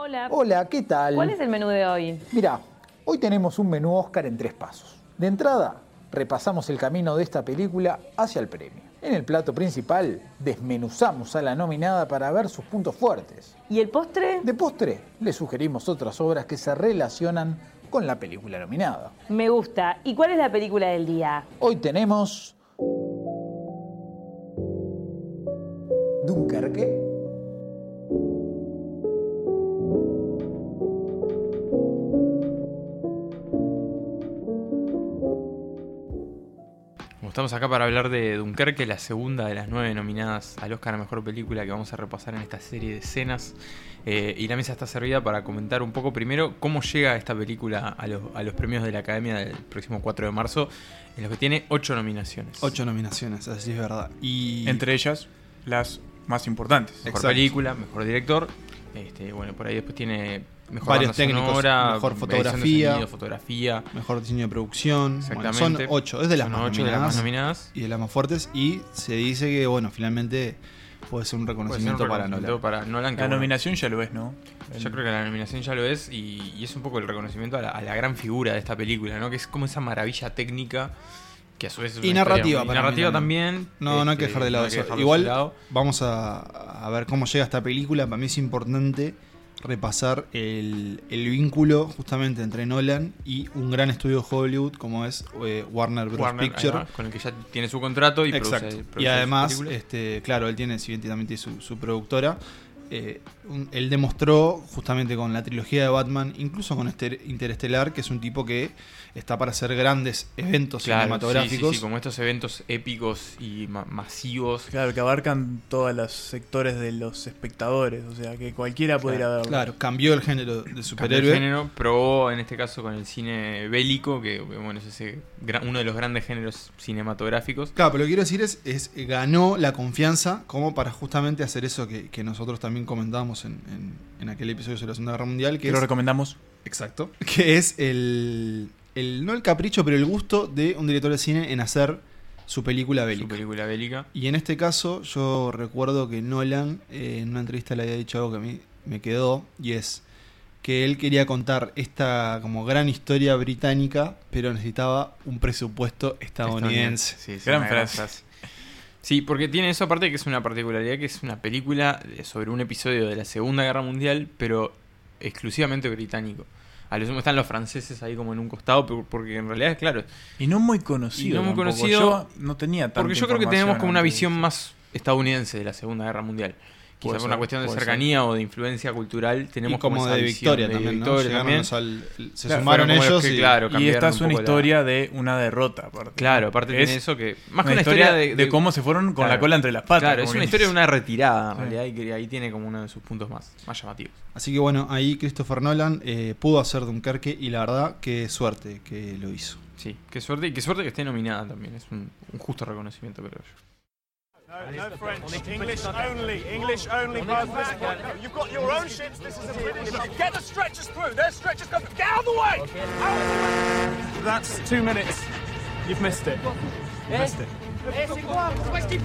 Hola. Hola, ¿qué tal? ¿Cuál es el menú de hoy? Mira, hoy tenemos un menú Oscar en tres pasos. De entrada, repasamos el camino de esta película hacia el premio. En el plato principal, desmenuzamos a la nominada para ver sus puntos fuertes. ¿Y el postre? De postre, le sugerimos otras obras que se relacionan con la película nominada. Me gusta. ¿Y cuál es la película del día? Hoy tenemos... Estamos acá para hablar de Dunkerque, la segunda de las nueve nominadas al Oscar a Mejor Película que vamos a repasar en esta serie de escenas. Eh, y la mesa está servida para comentar un poco primero cómo llega esta película a los, a los premios de la Academia del próximo 4 de marzo, en los que tiene ocho nominaciones. Ocho nominaciones, así es verdad. Y Entre ellas, las más importantes. Mejor Exacto. película, mejor director. Este, bueno, por ahí después tiene mejor Varios técnicos, sonora, mejor fotografía. sonido, fotografía. mejor diseño de producción. Bueno, son ocho, es de las, Son más, ocho de las nominadas más nominadas. y de las más fuertes. Y se dice que, bueno, finalmente puede ser un Puede ser un reconocimiento para Nolan. para Nolan. que, La bueno, nominación ya lo es, ¿no? Yo creo que la nominación ya lo es y, y es un poco el reconocimiento a la, a la gran figura de esta película, ¿no? Que es como esa maravilla técnica que a su vez es Y una narrativa y mí narrativa también. No, no hay que este, dejar de lado no eso. Igual de lado. vamos a, a ver cómo llega esta película. Para mí es importante repasar el, el vínculo justamente entre Nolan y un gran estudio de Hollywood como es eh, Warner Bros. Warner, Picture. va, con el que ya tiene su contrato y Exacto. produce- y además, este, claro, él tiene, si bien también tiene su, su productora, eh, un- él demostró justamente con la trilogía de Batman, incluso con este Interestelar, que es un tipo que está para hacer grandes eventos Claro, cinematográficos. Sí, sí, sí, como estos eventos épicos y ma- masivos. Claro, que abarcan todos los sectores de los espectadores. O sea, que cualquiera puede ir a verlo. Claro, cambió el género de Cambió el superhéroe. género, probó en este caso con el cine bélico, que bueno, es ese uno de los grandes géneros cinematográficos. Claro, pero lo que quiero decir es, es ganó la confianza como para justamente hacer eso que, que nosotros también comentábamos en, en- en aquel episodio sobre la Segunda Guerra Mundial, que Que lo es recomendamos. Exacto. Que es el, el- No el capricho, pero el gusto de un director de cine en hacer su película Su bélica. película bélica. Y en este caso, yo recuerdo que Nolan eh, en una entrevista le había dicho algo que a mí me quedó, y es que él quería contar esta como gran historia británica, pero necesitaba un presupuesto estadounidense. Sí, sí, Gran frase. Sí, porque tiene eso aparte que es una particularidad, que es una película sobre un episodio de la Segunda Guerra Mundial, pero exclusivamente británico. A lo sumo están los franceses ahí como en un costado, porque en realidad, claro, Y no muy conocido. Y no muy tampoco. conocido, Yo no tenía porque yo creo que tenemos como una visión más estadounidense de la Segunda Guerra Mundial. Quizás por una cuestión de cercanía o de influencia cultural, tenemos y como esa de victoria de también, también. al- se Claro, sumaron ellos que, y, claro, Y esta es un una la- historia de una derrota, aparte. Claro, aparte Es tiene eso que. Más que una historia de, de cómo se fueron con la cola entre las patas. Claro, es una historia de una retirada, en Sí. realidad, y que ahí tiene como uno de sus puntos más, más llamativos. Así que bueno, ahí Christopher Nolan eh, pudo hacer Dunkerque y la verdad, qué suerte que lo hizo. Sí, qué suerte, y qué suerte que esté nominada también, es un, un justo reconocimiento, creo yo. No, no French. English only. English only. You've got your own ships. This is a British. Ship. Get the stretchers through. There's stretchers coming. Get out of the way. Out of the way. That's two minutes. You've missed it. You've missed it. Si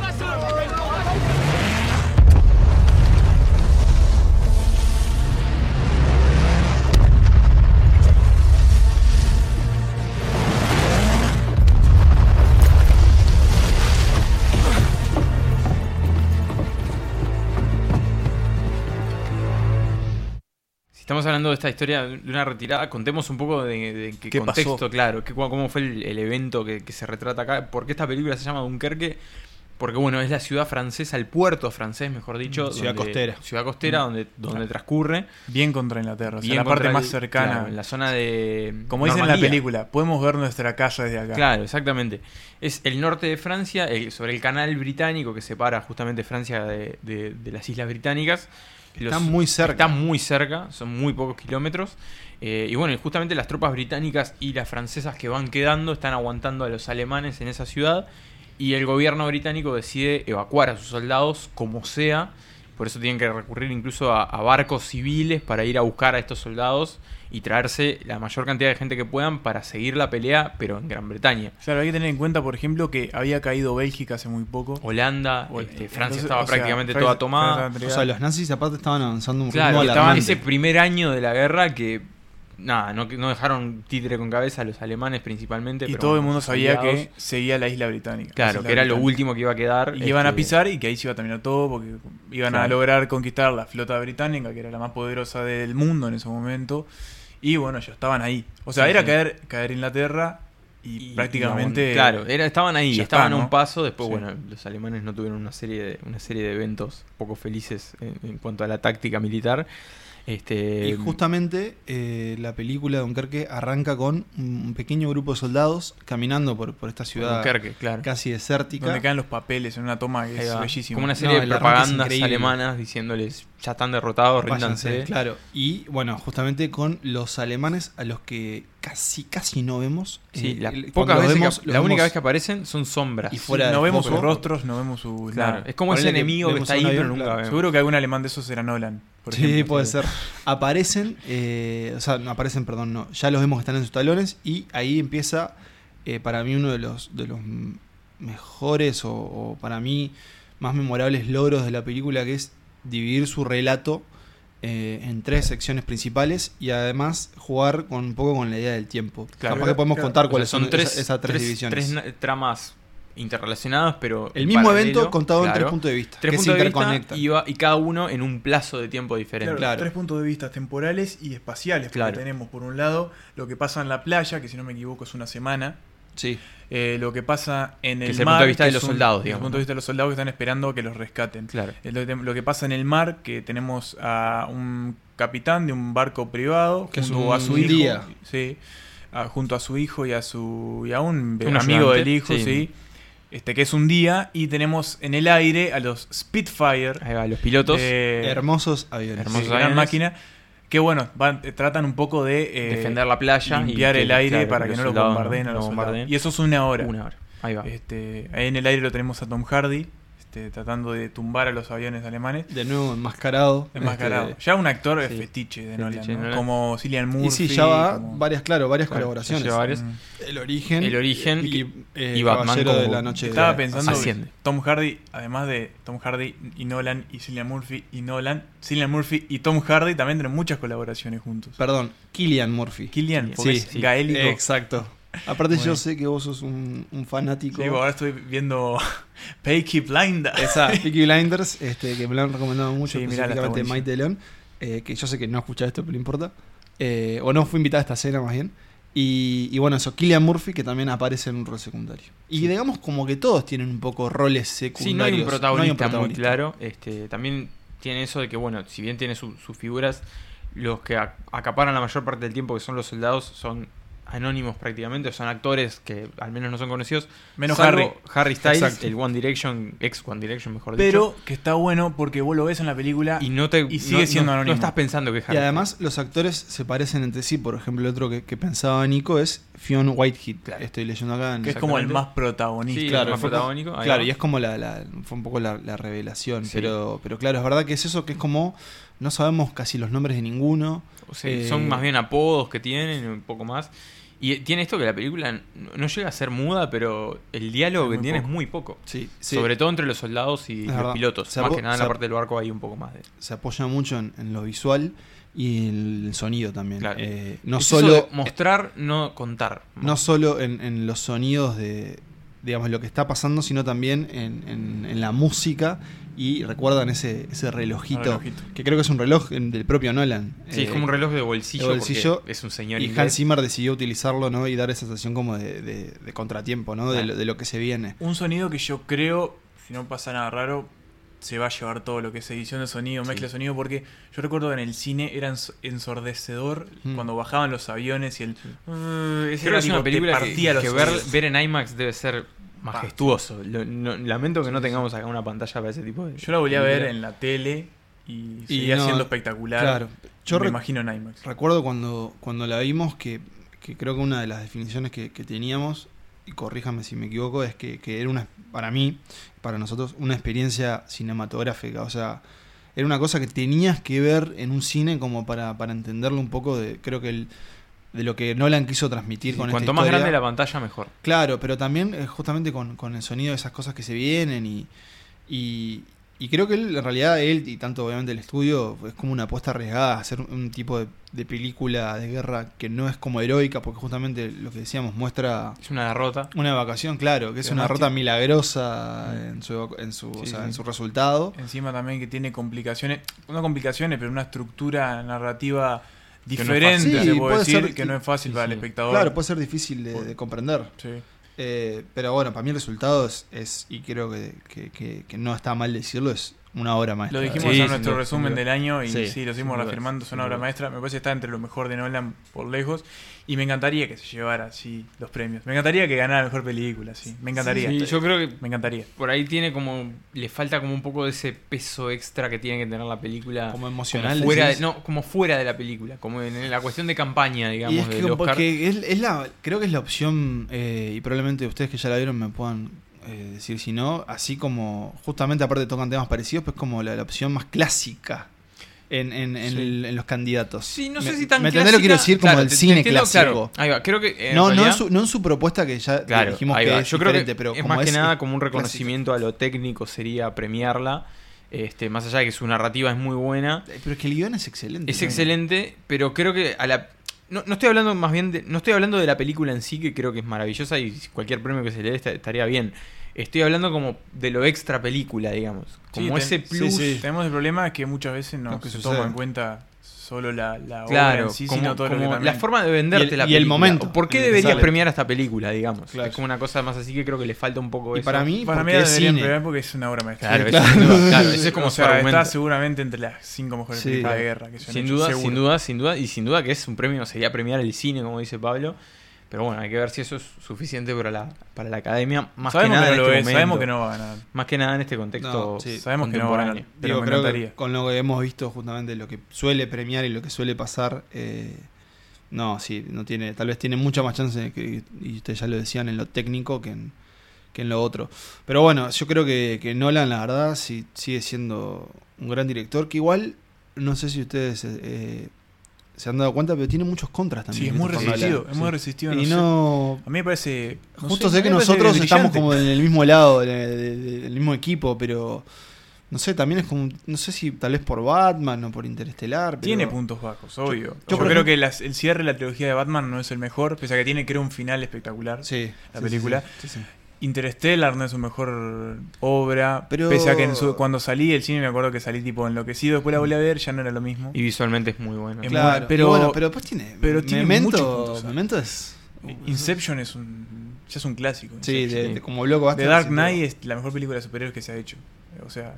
estamos hablando de esta historia de una retirada, contemos un poco de, de qué, ¿Qué contexto, pasó? claro, qué- cómo fue el, el evento que, que se retrata acá, por qué esta película se llama Dunkerque. Porque bueno, es la ciudad francesa, el puerto francés, mejor dicho. Ciudad donde- costera. Ciudad costera, donde, donde transcurre. Bien contra Inglaterra. O sea, bien la parte más cercana. claro, en la zona de. Como dice en la película, podemos ver nuestra casa desde acá. Claro, exactamente. Es el norte de Francia, el- sobre el canal británico que separa justamente Francia de, de- de las islas británicas. Está muy cerca. Muy cerca, son muy pocos kilómetros. Eh, y bueno, justamente las tropas británicas y las francesas que van quedando están aguantando a los alemanes en esa ciudad. Y el gobierno británico decide evacuar a sus soldados como sea por eso tienen que recurrir incluso a, a barcos civiles para ir a buscar a estos soldados y traerse la mayor cantidad de gente que puedan para seguir la pelea, pero en Gran Bretaña. Claro, hay que tener en cuenta, por ejemplo, que había caído Bélgica hace muy poco. Holanda, este, Francia entonces, estaba sea, prácticamente toda tomada. O sea, los nazis aparte estaban avanzando un Claro, estaban alarmante. ese primer año de la guerra que nada, no, no dejaron títere con cabeza a los alemanes principalmente. Y pero todo el mundo sabía que seguía la isla británica. la Claro, isla que era lo último que iba a quedar. Y iban a este, pisar y que ahí se iba a terminar todo porque iban a lograr conquistar la flota británica, que era la más poderosa del mundo en ese momento. Y bueno, ya estaban ahí. O sea, Sí, era sí. caer, caer Inglaterra y, y- prácticamente... claro, era, estaban ahí, ya estaban a un paso. Después, Sí. bueno, los alemanes no tuvieron una serie de, una serie de eventos poco felices en, en cuanto a la táctica militar. Este, Y justamente eh, la película de Dunkerque arranca con un pequeño grupo de soldados caminando por, por esta ciudad Dunkerque, claro. casi desértica. Donde caen los papeles en una toma que es bellísima. Como una serie No, de propagandas alemanas diciéndoles ya están derrotados, Váyanse, ríndanse. claro. Y bueno, justamente con los alemanes a los que casi casi no vemos. Sí, Eh, la, pocas veces que- vemos, la única vez que aparecen son sombras. y Sí, fuera no vemos sus rostros, no vemos su... Claro, nada. es como ese que enemigo que vemos está un ahí, pero nunca claro. vemos. Seguro que algún alemán de esos era Nolan. Por Sí, ejemplo. puede ser. Aparecen, eh, o sea, no aparecen, perdón, no. Ya los vemos que están en sus talones y ahí empieza, eh, para mí, uno de los, de los mejores o, o para mí más memorables logros de la película, que es dividir su relato eh, en tres secciones principales y además jugar con un poco con la idea del tiempo. Claro. Capaz que podemos Claro. contar O sea, cuáles son son, tres, esas, esas tres, divisiones. tres tramas interrelacionadas, pero el mismo paralelo, evento contado en tres puntos de vista. Tres que puntos se de vista interconectan. y, cada uno en un plazo de tiempo diferente. Claro, Claro. Tres puntos de vista temporales y espaciales. Porque Claro. tenemos, por un lado, lo que pasa en la playa, que si no me equivoco es una semana. Sí. eh, lo que pasa en Que el es el mar. punto de vista que de los un- soldados, el digamos, punto de vista de los soldados que están esperando que los rescaten. Claro. Lo, lo que pasa en el mar, que tenemos a un capitán de un barco privado Que es junto un a su hijo. día. Sí, a- junto a su hijo y a su y a un, Un amigo ayudante, del hijo, sí. sí. Este que es un día y tenemos en el aire a los Spitfire, Ahí va, los pilotos. eh, Hermosos aviones. hermosos sí, gran máquina, que bueno, van- eh, tratan un poco de eh, defender la playa. y limpiar el aire claro, para que no soldados bombardeen a los bombardeen. Y eso es una hora. Una hora. Ahí va. Este, ahí en el aire lo tenemos a Tom Hardy, este, tratando de tumbar a los aviones alemanes. De nuevo enmascarado. Enmascarado. Este, ya un actor sí. fetiche de Fetiche Nolan, de ¿no? Nolan. como Cillian Murphy. y sí, ya va como- varias, claro, varias Claro, colaboraciones. lleva varias. Mm. El origen. El origen y, eh, y Batman Caballero de como- la Noche. Estaba de- pensando Asciende. Tom Hardy, además de Tom Hardy y Nolan y Cillian Murphy y Nolan, Cillian Murphy y Tom Hardy también tienen muchas colaboraciones juntos. Perdón, Killian Murphy. Killian, porque Sí, es sí. gaélico. Exacto. Aparte Bueno. yo sé que vos sos un, un fanático. Sí, ahora estoy viendo Peaky Blinders. Esa, Peaky Blinders, este, que me lo han recomendado mucho, Sí, específicamente. Maite León, eh, que yo sé que no escucha esto, pero no importa. Eh, o no fue invitada a esta escena más bien. Y, y bueno, eso, Killian Murphy, que también aparece en un rol secundario. Y digamos como que todos tienen un poco roles secundarios. Sí, no hay un protagonista, muy protagonista. claro. Este, también tiene eso de que, bueno, si bien tiene su- sus figuras, los que ac- acaparan la mayor parte del tiempo, que son los soldados, son anónimos prácticamente, son actores que al menos no son conocidos. Menos Harry. Harry Styles, Exacto. el One Direction, ex One Direction, mejor Pero dicho. que está bueno porque vos lo ves en la película Y no te y sigue no- siendo no- anónimo. No estás pensando que es Harry Y además los actores se parecen entre sí. Por ejemplo, el otro que, que pensaba Nico es Fionn Whitehead. Claro. Estoy leyendo acá. En, que es como el más protagonista. Sí, claro, el más protagónico. ahí Claro, va. y es como la, la- fue un poco la, la revelación. Sí. Pero, pero claro, es verdad que es eso que es como no sabemos casi los nombres de ninguno. O sea, Eh, son más bien apodos que tienen, un poco más. Y tiene esto que la película no- llega a ser muda, pero el diálogo que tiene poco. es muy poco. Sí, sí. Sobre todo entre los soldados y Es los verdad. pilotos. Se más que nada en la parte del barco hay un poco más de. se apoya mucho en, en lo visual y en el sonido también. Claro. Eh, no Es solo, mostrar, no contar. no solo en, en los sonidos de digamos lo que está pasando, sino también en, en- en la música. Y recuerdan ese, ese relojito, que creo que es un reloj del propio Nolan. Sí, Eh, es como un reloj de bolsillo, de bolsillo, porque es un señor Y inglés. Hans Zimmer decidió utilizarlo ¿no? y dar esa sensación como de, de- de contratiempo, ¿no? de, Claro. lo, de lo que se viene. Un sonido que yo creo, si no pasa nada raro, se va a llevar todo lo que es edición de sonido, mezcla de sonido, porque yo recuerdo que en el cine era ens- ensordecedor Mm. cuando bajaban los aviones y el... Creo que es una película que, partía los que ver, ver en IMAX debe ser majestuoso. Lo- no- lamento que no tengamos acá una pantalla para ese tipo de. Yo la volví a ver en la tele y, Y seguía no, siendo espectacular. Claro. Yo me imagino en IMAX. Recuerdo cuando, cuando la vimos que, que creo que una de las definiciones que, que teníamos, y corríjame si me equivoco, es que, que era una, para mí, para nosotros, una experiencia cinematográfica. O sea, era una cosa que tenías que ver en un cine como para, para entenderlo un poco de, creo que el, de lo que Nolan quiso transmitir con Cuanto esta más historia. grande la pantalla, mejor. Claro, pero también eh, justamente con, con el sonido de esas cosas que se vienen y, y, y creo que él, en realidad él y tanto obviamente el estudio es como una apuesta arriesgada a hacer un tipo de, de película de guerra que no es como heroica porque justamente lo que decíamos muestra Es una derrota. una evacuación, claro, que es una además rota tiene- milagrosa en su, en su, o sea, sí. en su resultado. Encima también que tiene complicaciones, no complicaciones, pero una estructura narrativa no es diferente, fácil. se Sí, puede puede decir, ser- que no es fácil sí, para sí. el espectador. Claro, puede ser difícil de, de comprender. Sí. Eh, pero bueno, para mí el resultado es, es- y creo que, que- que- que no está mal decirlo, es una obra maestra. Lo dijimos Sí, en nuestro duda, resumen del año y sí, Sí, lo seguimos reafirmando, es una obra maestra. Me parece que está entre lo mejor de Nolan por lejos y me encantaría que se llevara así los premios. Me encantaría que ganara mejor película, sí. Me encantaría. Sí, yo creo que Me encantaría. por ahí tiene como. Le falta como un poco de ese peso extra que tiene que tener la película. Como emocional, fuera de, no, como fuera de la película. Como en la cuestión de campaña, digamos, y es que del Oscar. porque es, es la, creo que es la opción, eh, y probablemente ustedes que ya la vieron me puedan eh, decir si no, así como, justamente aparte tocan temas parecidos, pues como la, la opción más clásica en, en, en Sí. el- en los candidatos. Sí, no Me- sé si tan ¿Me entendés lo que quiero clásica? decir? Como Claro, el te- te cine entiendo, clásico. claro. Ahí va, creo que. en no, no, en realidad- su, no en su propuesta que ya Claro, dijimos que es yo creo diferente, que pero es como más que es nada como un clásica. reconocimiento a lo técnico sería premiarla. Este, más allá de que su narrativa es muy buena. Eh, Pero es que el guion es excelente. Es ¿no? excelente, pero creo que a la no, no estoy hablando más bien de, no estoy hablando de la película en sí que creo que es maravillosa y cualquier premio que se le dé esta- estaría bien. Estoy hablando como de lo extra película, digamos, como Sí, ese ten- plus. sí, sí. Tenemos el problema que muchas veces no que se sucede. toma en cuenta solo la, la obra Claro, en sí, como, sino todo lo que como también... la forma de venderte Y el- la y el película. momento ¿Por qué deberías sale. premiar esta película, digamos? Claro. Es como una cosa más así que creo que le falta un poco Y eso. para mí, Para mí es deberían cine. premiar porque es una obra maestra. Claro, eso claro. sin duda, claro, ese es como o su sea, argumento. está seguramente entre las cinco mejores Sí. películas de guerra que se han Sin hecho, duda, sin duda, sin duda, y sin duda que es un premio, sería premiar el cine, como dice Pablo. Pero bueno, hay que ver si eso es suficiente para la, para la academia. Más sabemos que nada que en este lo es, momento. sabemos que no va a ganar. Más que nada en este contexto No, sí, sabemos que no va a ganar. Pero Digo, me creo que con lo que hemos visto justamente lo que suele premiar y lo que suele pasar, eh, no, sí, no tiene, tal vez tiene mucha más chance que, y ustedes ya lo decían, en lo técnico que en, que en lo otro. Pero bueno, yo creo que, que Nolan, la verdad, sí, sigue siendo un gran director, que igual, no sé si ustedes eh, se han dado cuenta, pero tiene muchos contras también. Sí, es muy resistido, es muy Sí. resistido. No Y sé. no, A mí me parece... no Justo sé, que nosotros estamos como en el mismo lado, de- de- de- del mismo equipo, pero no sé, también es como, no sé si tal vez por Batman o por Interestelar. pero- Tiene puntos bajos, obvio. Yo, creo ejemplo- que las- el cierre de la trilogía de Batman no es el mejor, pese a que tiene, creo, un final espectacular. Sí, la sí, película. sí, sí. Interstellar no es su mejor obra, Pero- pese a que en su- cuando salí del cine me acuerdo que salí tipo enloquecido, después la volví a ver, ya no era lo mismo. Y visualmente es muy bueno. Es Claro, muy- pero, bueno, pero después tiene. pero tiene Memento, muchos puntos, Memento es. Inception es un ya es un clásico. Sí, de, de- como blockbuster. The Dark Knight es la mejor película de superhéroes que se ha hecho. O sea,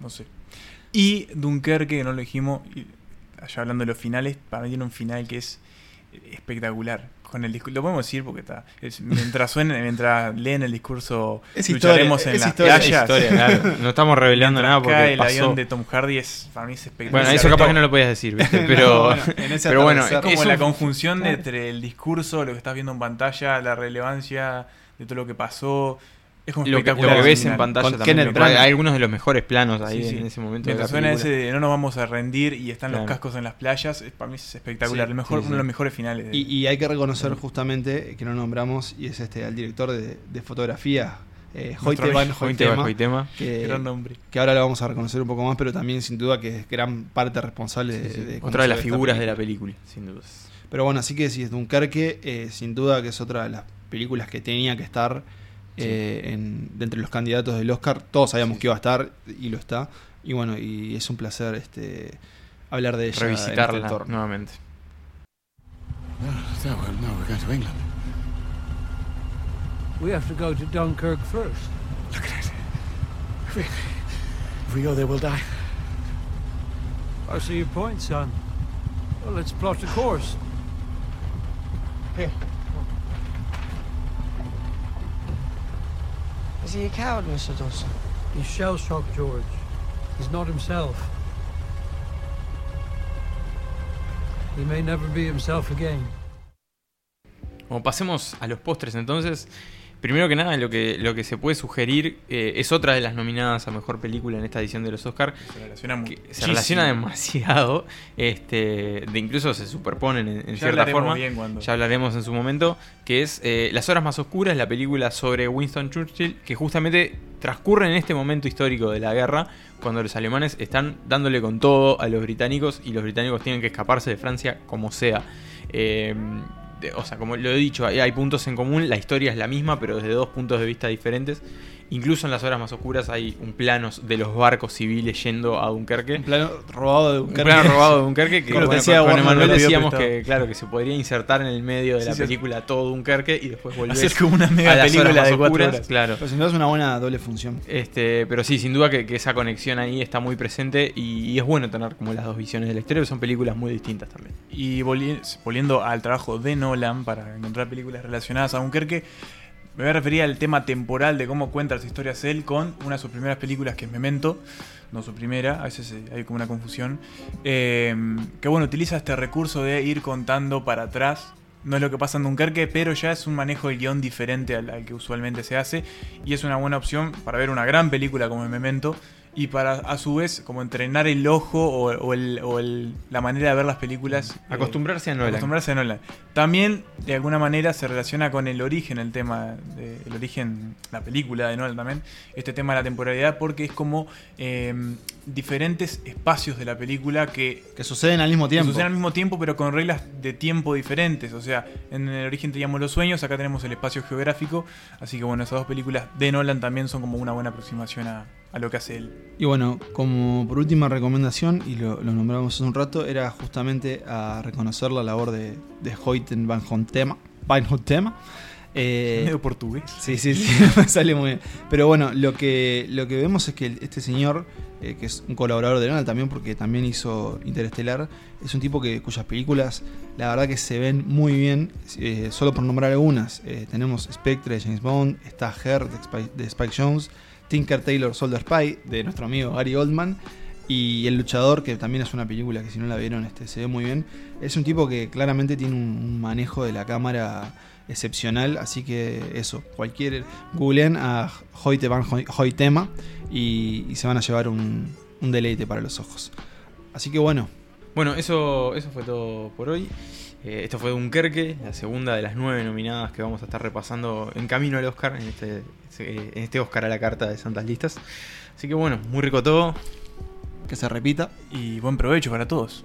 no sé. Y Dunkerque, que no lo dijimos, y allá hablando de los finales, para mí tiene un final que es espectacular. Con el discurso, lo podemos decir porque está. es- mientras suena, mientras leen el discurso, Es lucharemos historia, en es las historia. Es playas. historia, claro. No estamos revelando Mientras nada porque el pasó. avión de Tom Hardy es para mí es espectacular. Bueno, eso capaz que no lo podías decir, ¿viste? No, Pero, bueno, pero bueno. Es como es la un- conjunción de Claro. entre el discurso, lo que estás viendo en pantalla, la relevancia de todo lo que pasó. Es como lo que, lo ves en pantalla Con también. Kenneth me- Branagh. Hay algunos de los mejores planos ahí Sí, sí. en ese momento. Mientras suena ese de no nos vamos a rendir y están los cascos en las playas, es- para mí es espectacular. Sí, el mejor, sí, Uno de los mejores finales. de- Y, y hay que reconocer justamente que no nombramos, y es este al director de, de fotografía, eh, Nuestro Hoyte van amigo Hoy tema, Hoytema, hoy tema. que, Gran nombre. que ahora lo vamos a reconocer un poco más, pero también sin duda que es gran parte responsable de, de Otra de las figuras de la película. sin dudas. Pero bueno, así que si es Dunkerque, eh, sin duda que es otra de las películas que tenía que estar eh, en, de entre los candidatos del Oscar. Todos sabíamos Sí, que iba a estar y lo está. Y bueno, y es un placer este hablar de ella. en este Revisitarla entorno. nuevamente. So, well, no, we're going to England. We have to go to Dunkirk first. Look at it. If we, if we go there, we'll die. I see your point, son. Well, let's plot a course. Here. He a coward, Mr. Dawson? He's shell-shocked, George. He's not himself. He may never be himself again. Como pasemos a los postres entonces, Primero que nada, lo que, lo que se puede sugerir eh, es otra de las nominadas a mejor película en esta edición de los Oscar. Se relaciona se relaciona demasiado, este, de incluso se superponen en, en Ya cierta forma. bien cuando- Ya hablaremos en su momento, que es eh, Las Horas Más Oscuras, la película sobre Winston Churchill, que justamente transcurre en este momento histórico de la guerra, cuando los alemanes están dándole con todo a los británicos y los británicos tienen que escaparse de Francia como sea. Eh, o sea, como lo he dicho, hay, hay puntos en común, la historia es la misma, pero desde dos puntos de vista diferentes. Incluso en las horas más oscuras hay un plano de los barcos civiles yendo a Dunkerque. Un plano robado de Un Dunkerque. plano robado de Dunkerque que bueno, decía con, Emanuel decíamos que claro que se podría insertar en el medio de Sí, la sí. película todo Dunkerque y después volver Hacer como una mega a las película horas más de cuatro oscuras, horas. claro. Pero sin duda es una buena doble función. Este, pero sí, sin duda que, que esa conexión ahí está muy presente y, y es bueno tener como las dos visiones de la historia, que son películas muy distintas también. Y volvi- volviendo al trabajo de Nolan para encontrar películas relacionadas a Dunkerque, me voy a referir al tema temporal de cómo cuenta las historias él con una de sus primeras películas que es Memento, no su primera, a veces eh, hay como una confusión, eh, que bueno, utiliza este recurso de ir contando para atrás. No es lo que pasa en Dunkerque, pero ya es un manejo del guion diferente al, al que usualmente se hace. Y es una buena opción para ver una gran película como Memento. Y para a su vez como entrenar el ojo o, o el- o el- la manera de ver las películas. eh, Acostumbrarse a Nolan. Acostumbrarse a Nolan. También, de alguna manera, se relaciona con el origen, el tema, de- el origen, la película de Nolan también, este tema de la temporalidad, porque es como eh, diferentes espacios de la película que, Que suceden al mismo que tiempo. suceden al mismo tiempo, pero con reglas de tiempo diferentes. O sea, en el origen teníamos los sueños, acá tenemos el espacio geográfico. Así que bueno, esas dos películas de Nolan también son como una buena aproximación a, a lo que hace él. Y bueno, como por última recomendación, y lo, lo nombramos hace un rato, era justamente a reconocer la labor de, de Hoyten van Hontema. Van Hontema. Eh, Medio portugués. Sí, sí, sí, me sale muy bien. Pero bueno, lo que, lo que vemos es que este señor, eh, que es un colaborador de Nolan también, porque también hizo Interestelar, es un tipo que, cuyas películas, la verdad que se ven muy bien, eh, solo por nombrar algunas. Eh, tenemos Spectre de James Bond, está Her de Spike, de Spike Jones, Tinker Taylor Soldier Spy de nuestro amigo Gary Oldman. Y El Luchador, que también es una película que si no la vieron este, se ve muy bien. Es un tipo que claramente tiene un, manejo de la cámara excepcional, así que eso, cualquier googleen a Hoyte van Hoy- Hoytema y, y se van a llevar un deleite para los ojos. Así que bueno, Bueno, eso, eso fue todo por hoy. Eh, esto fue Dunkerque, la segunda de las nueve nominadas que vamos a estar repasando en camino al Oscar, en este, en este Oscar a la carta de Santas Listas. Así que bueno, muy rico todo. que se repita. Y buen provecho para todos.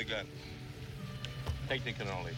The gun. Take the cannoli.